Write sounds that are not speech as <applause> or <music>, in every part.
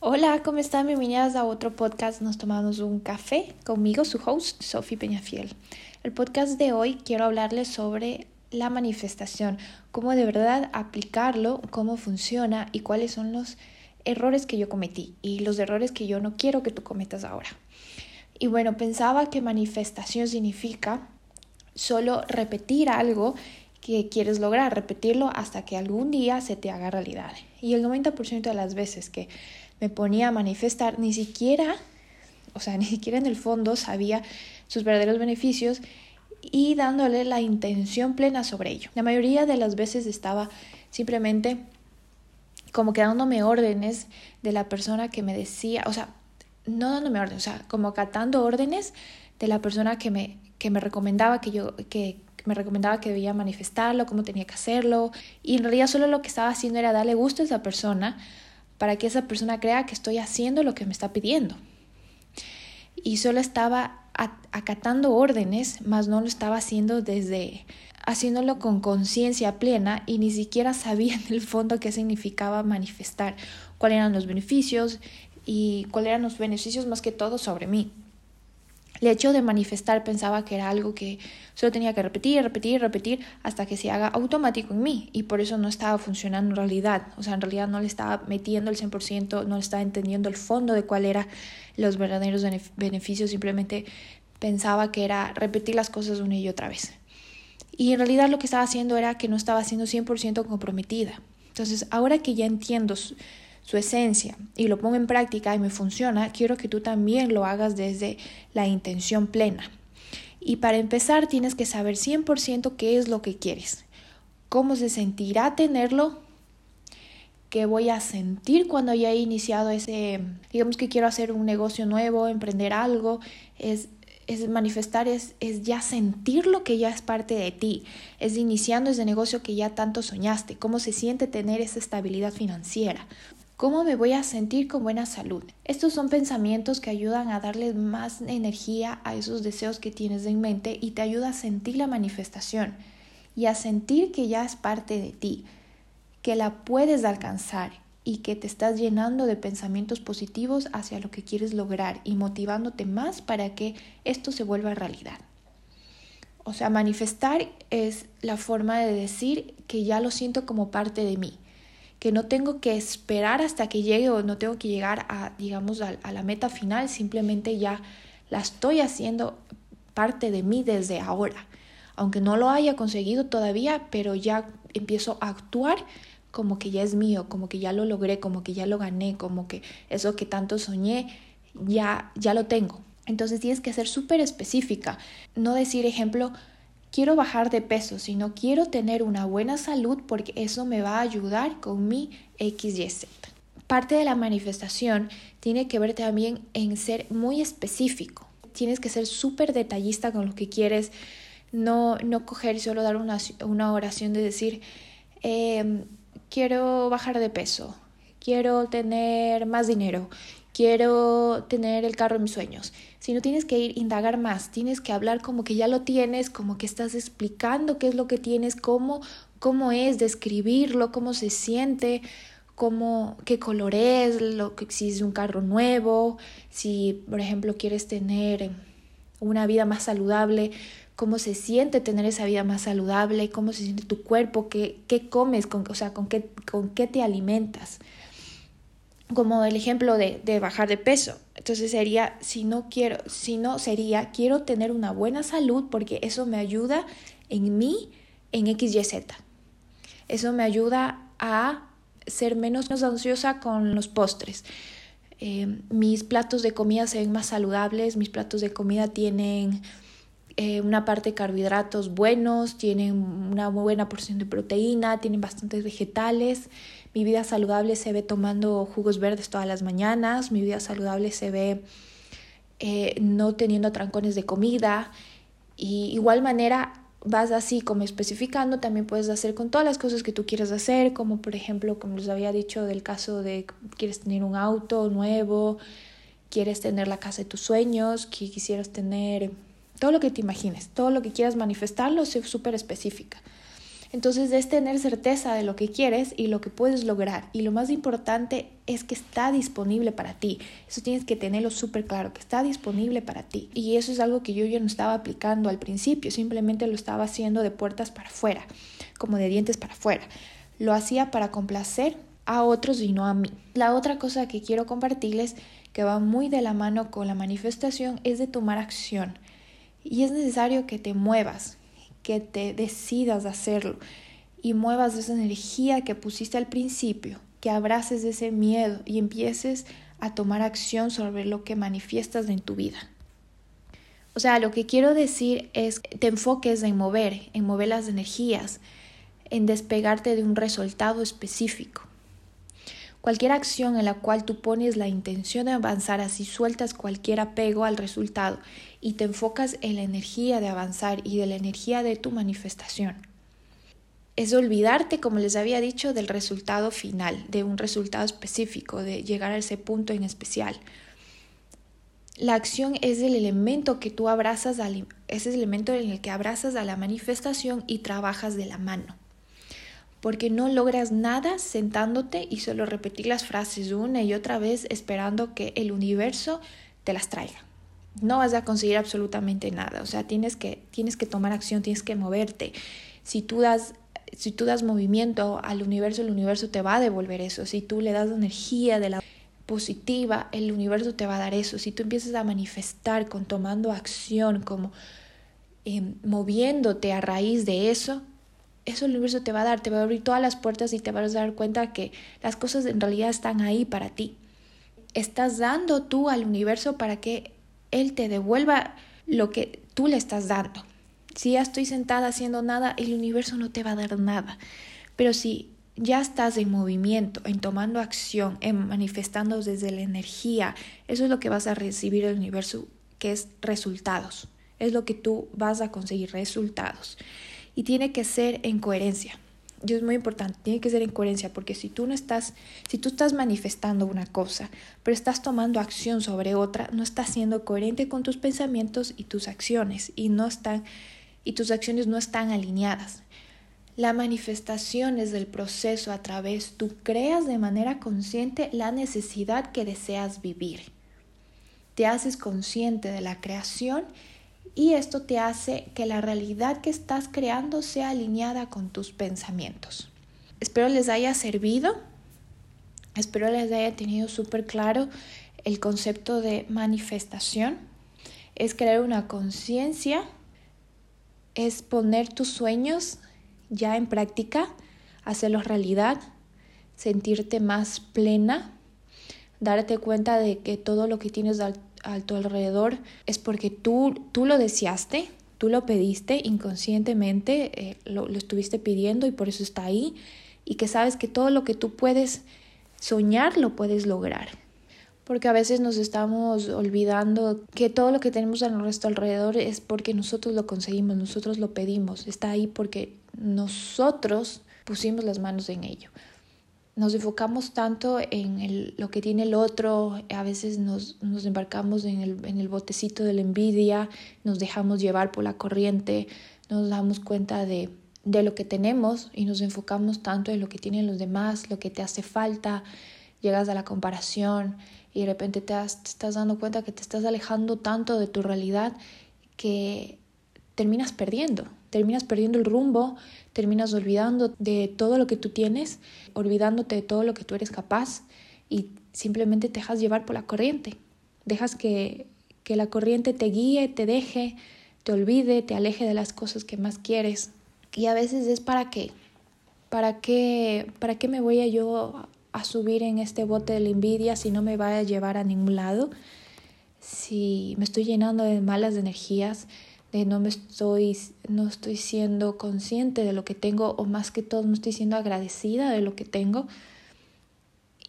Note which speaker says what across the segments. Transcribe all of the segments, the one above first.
Speaker 1: Hola, ¿cómo están? Bienvenidas a otro podcast. Nos tomamos un café conmigo, su host, Sophie Peñafiel. El podcast de hoy quiero hablarles sobre la manifestación, cómo de verdad aplicarlo, cómo funciona y cuáles son los errores que yo cometí y los errores que yo no quiero que tú cometas ahora. Y bueno, pensaba que manifestación significa solo repetir algo que quieres lograr, repetirlo hasta que algún día se te haga realidad. Y el 90% de las veces que me ponía a manifestar, ni siquiera, o sea, <laughs> ni siquiera en el fondo sabía sus verdaderos beneficios y dándole la intención plena sobre ello. La mayoría de las veces estaba simplemente como que dándome órdenes de la persona que me decía, o sea, no dándome órdenes, o sea, como acatando órdenes de la persona que me, que me recomendaba que yo, que, me recomendaba que debía manifestarlo, cómo tenía que hacerlo, y en realidad solo lo que estaba haciendo era darle gusto a esa persona para que esa persona crea que estoy haciendo lo que me está pidiendo. Y solo estaba acatando órdenes, más no lo estaba haciendo desde haciéndolo con conciencia plena y ni siquiera sabía en el fondo qué significaba manifestar, cuáles eran los beneficios y cuáles eran los beneficios más que todo sobre mí. El hecho de manifestar pensaba que era algo que solo tenía que repetir, repetir, repetir hasta que se haga automático en mí y por eso no estaba funcionando en realidad. O sea, en realidad no le estaba metiendo el 100%, no le estaba entendiendo el fondo de cuál eran los verdaderos beneficios, simplemente pensaba que era repetir las cosas una y otra vez. Y en realidad lo que estaba haciendo era que no estaba siendo 100% comprometida. Entonces, ahora que ya entiendo su esencia y lo pongo en práctica y me funciona, quiero que tú también lo hagas desde la intención plena. Y para empezar tienes que saber 100% qué es lo que quieres, cómo se sentirá tenerlo, qué voy a sentir cuando haya iniciado ese, digamos que quiero hacer un negocio nuevo, emprender algo, es es manifestar, es, es, ya sentir lo que ya es parte de ti, es iniciando ese negocio que ya tanto soñaste, cómo se siente tener esa estabilidad financiera, ¿Cómo me voy a sentir con buena salud? Estos son pensamientos que ayudan a darle más energía a esos deseos que tienes en mente y te ayuda a sentir la manifestación y a sentir que ya es parte de ti, que la puedes alcanzar y que te estás llenando de pensamientos positivos hacia lo que quieres lograr y motivándote más para que esto se vuelva realidad. O sea, manifestar es la forma de decir que ya lo siento como parte de mí que no tengo que esperar hasta que llegue o no tengo que llegar a, digamos, a, la meta final, simplemente ya la estoy haciendo parte de mí desde ahora. Aunque no lo haya conseguido todavía, pero ya empiezo a actuar como que ya es mío, como que ya lo logré, como que ya lo gané, como que eso que tanto soñé, ya, ya lo tengo. Entonces tienes que ser súper específica, no decir, ejemplo, quiero bajar de peso, sino quiero tener una buena salud porque eso me va a ayudar con mi XYZ. Parte de la manifestación tiene que ver también en ser muy específico. Tienes que ser súper detallista con lo que quieres, no, no coger y solo dar una, una oración de decir, em, quiero bajar de peso, quiero tener más dinero, quiero tener el carro de mis sueños, sino tienes que ir indagar más, tienes que hablar como que ya lo tienes, como que estás explicando qué es lo que tienes, cómo, cómo es, describirlo, cómo se siente, cómo, qué color es, lo si es un carro nuevo, si por ejemplo quieres tener una vida más saludable, cómo se siente tener esa vida más saludable, cómo se siente tu cuerpo, qué, qué comes, con, o sea, con qué, con qué te alimentas como el ejemplo de, de, bajar de peso. Entonces sería, si no quiero, si no sería, quiero tener una buena salud porque eso me ayuda en mí, en XYZ. Eso me ayuda a ser menos ansiosa con los postres. Eh, mis platos de comida se ven más saludables, mis platos de comida tienen eh, una parte de carbohidratos buenos, tienen una buena porción de proteína, tienen bastantes vegetales. Mi vida saludable se ve tomando jugos verdes todas las mañanas, mi vida saludable se ve eh, no teniendo trancones de comida. Y igual manera vas así como especificando, también puedes hacer con todas las cosas que tú quieres hacer, como por ejemplo, como les había dicho del caso de quieres tener un auto nuevo, quieres tener la casa de tus sueños, que quisieras tener todo lo que te imagines, todo lo que quieras manifestarlo, sé súper específica. Entonces es tener certeza de lo que quieres y lo que puedes lograr. Y lo más importante es que está disponible para ti. Eso tienes que tenerlo súper claro, que está disponible para ti. Y eso es algo que yo ya no estaba aplicando al principio, simplemente lo estaba haciendo de puertas para afuera, como de dientes para afuera. Lo hacía para complacer a otros y no a mí. La otra cosa que quiero compartirles, que va muy de la mano con la manifestación, es de tomar acción. Y es necesario que te muevas, que te decidas hacerlo y muevas esa energía que pusiste al principio, que abraces ese miedo y empieces a tomar acción sobre lo que manifiestas en tu vida. O sea, lo que quiero decir es que te enfoques en mover, en mover las energías, en despegarte de un resultado específico. Cualquier acción en la cual tú pones la intención de avanzar, así sueltas cualquier apego al resultado y te enfocas en la energía de avanzar y de la energía de tu manifestación. Es olvidarte, como les había dicho, del resultado final, de un resultado específico, de llegar a ese punto en especial. La acción es el elemento que tú abrazas, elemento en el que abrazas a la manifestación y trabajas de la mano porque no logras nada sentándote y solo repetir las frases una y otra vez esperando que el universo te las traiga. No vas a conseguir absolutamente nada, o sea, tienes que, tienes que tomar acción, tienes que moverte. Si tú das si tú das movimiento al universo, el universo te va a devolver eso. Si tú le das energía de la positiva, el universo te va a dar eso. Si tú empiezas a manifestar con tomando acción, como em, moviéndote a raíz de eso, eso el universo te va a dar, te va a abrir todas las puertas y te vas a dar cuenta que las cosas en realidad están ahí para ti. Estás dando tú al universo para que Él te devuelva lo que tú le estás dando. Si ya estoy sentada haciendo nada, el universo no te va a dar nada. Pero si ya estás en movimiento, en tomando acción, en manifestando desde la energía, eso es lo que vas a recibir del universo, que es resultados. Es lo que tú vas a conseguir, resultados y tiene que ser en coherencia. Y es muy importante, tiene que ser en coherencia, porque si tú no estás, si tú estás manifestando una cosa, pero estás tomando acción sobre otra, no estás siendo coherente con tus pensamientos y tus acciones, y no están, y tus acciones no están alineadas. La manifestación es del proceso a través tú creas de manera consciente la necesidad que deseas vivir. Te haces consciente de la creación y esto te hace que la realidad que estás creando sea alineada con tus pensamientos. Espero les haya servido, espero les haya tenido súper claro el concepto de manifestación. Es crear una conciencia, es poner tus sueños ya en práctica, hacerlos realidad, sentirte más plena, darte cuenta de que todo lo que tienes a tu alrededor es porque tú, tú lo deseaste, tú lo pediste inconscientemente, eh, lo, lo estuviste pidiendo y por eso está ahí, y que sabes que todo lo que tú puedes soñar lo puedes lograr. Porque a veces nos estamos olvidando que todo lo que tenemos a nuestro alrededor es porque nosotros lo conseguimos, nosotros lo pedimos, está ahí porque nosotros pusimos las manos en ello nos enfocamos tanto en lo que tiene el otro, a veces nos, embarcamos en el, botecito de la envidia, nos dejamos llevar por la corriente, nos damos cuenta de, de lo que tenemos y nos enfocamos tanto en lo que tienen los demás, lo que te hace falta, llegas a la comparación y de repente te, te estás dando cuenta que te estás alejando tanto de tu realidad que terminas perdiendo, terminas perdiendo el rumbo, terminas olvidando de todo lo que tú tienes, olvidándote de todo lo que tú eres capaz y simplemente te dejas llevar por la corriente. Dejas que, que la corriente te guíe, te deje, te olvide, te aleje de las cosas que más quieres. Y a veces es para qué. ¿Para qué, para qué me voy a yo a subir en este bote de la envidia si no me va a llevar a ningún lado? Si me estoy llenando de malas energías, de no me estoy, no estoy siendo consciente de lo que tengo o más que todo no estoy siendo agradecida de lo que tengo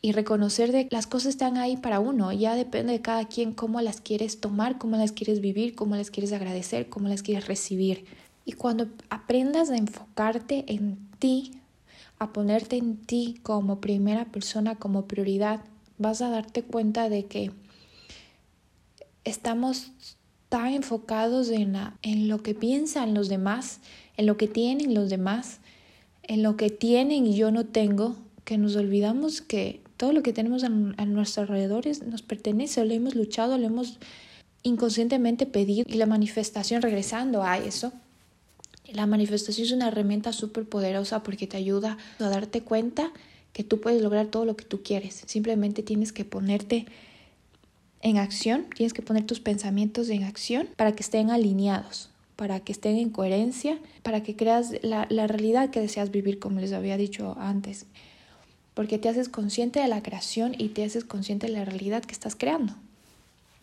Speaker 1: y reconocer de las cosas están ahí para uno, ya depende de cada quien cómo las quieres tomar, cómo las quieres vivir, cómo las quieres agradecer, cómo las quieres recibir. Y cuando aprendas a enfocarte en ti, a ponerte en ti como primera persona, como prioridad, vas a darte cuenta de que estamos tan enfocados en, en lo que piensan los demás, en lo que tienen los demás, en lo que tienen y yo no tengo, que nos olvidamos que todo lo que tenemos a, a nuestros alrededores nos pertenece, lo hemos luchado, lo hemos inconscientemente pedido y la manifestación, regresando a eso, la manifestación es una herramienta súper poderosa porque te ayuda a darte cuenta que tú puedes lograr todo lo que tú quieres. Simplemente tienes que ponerte en acción, tienes que poner tus pensamientos en acción para que estén alineados, para que estén en coherencia, para que creas la, la realidad que deseas vivir, como les había dicho antes. Porque te haces consciente de la creación y te haces consciente de la realidad que estás creando.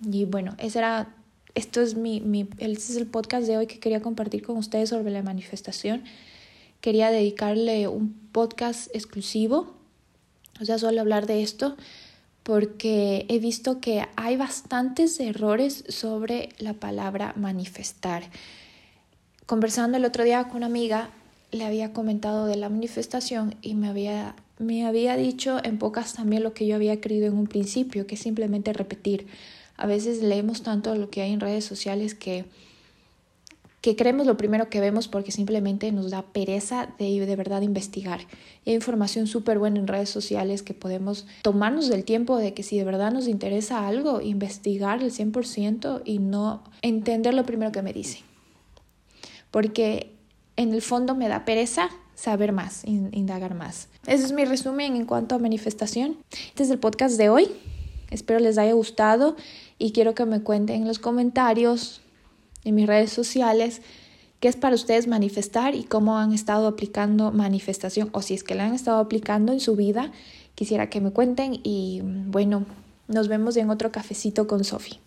Speaker 1: Y bueno, ese era, esto es mi, mi, este es el podcast de hoy que quería compartir con ustedes sobre la manifestación. Quería dedicarle un podcast exclusivo, o sea, solo hablar de esto, porque he visto que hay bastantes errores sobre la palabra manifestar. Conversando el otro día con una amiga, le había comentado de la manifestación y me había, me había dicho en pocas también lo que yo había creído en un principio, que es simplemente repetir. A veces leemos tanto lo que hay en redes sociales que, que creemos lo primero que vemos porque simplemente nos da pereza de de verdad investigar. hay información súper buena en redes sociales que podemos tomarnos del tiempo de que si de verdad nos interesa algo, investigar el 100% y no entender lo primero que me dicen. Porque en el fondo me da pereza saber más, indagar más. Ese es mi resumen en cuanto a manifestación. Este es el podcast de hoy. Espero les haya gustado y quiero que me cuenten en los comentarios, en mis redes sociales, qué es para ustedes manifestar y cómo han estado aplicando manifestación o si es que la han estado aplicando en su vida. Quisiera que me cuenten y bueno, nos vemos en otro cafecito con Sofi.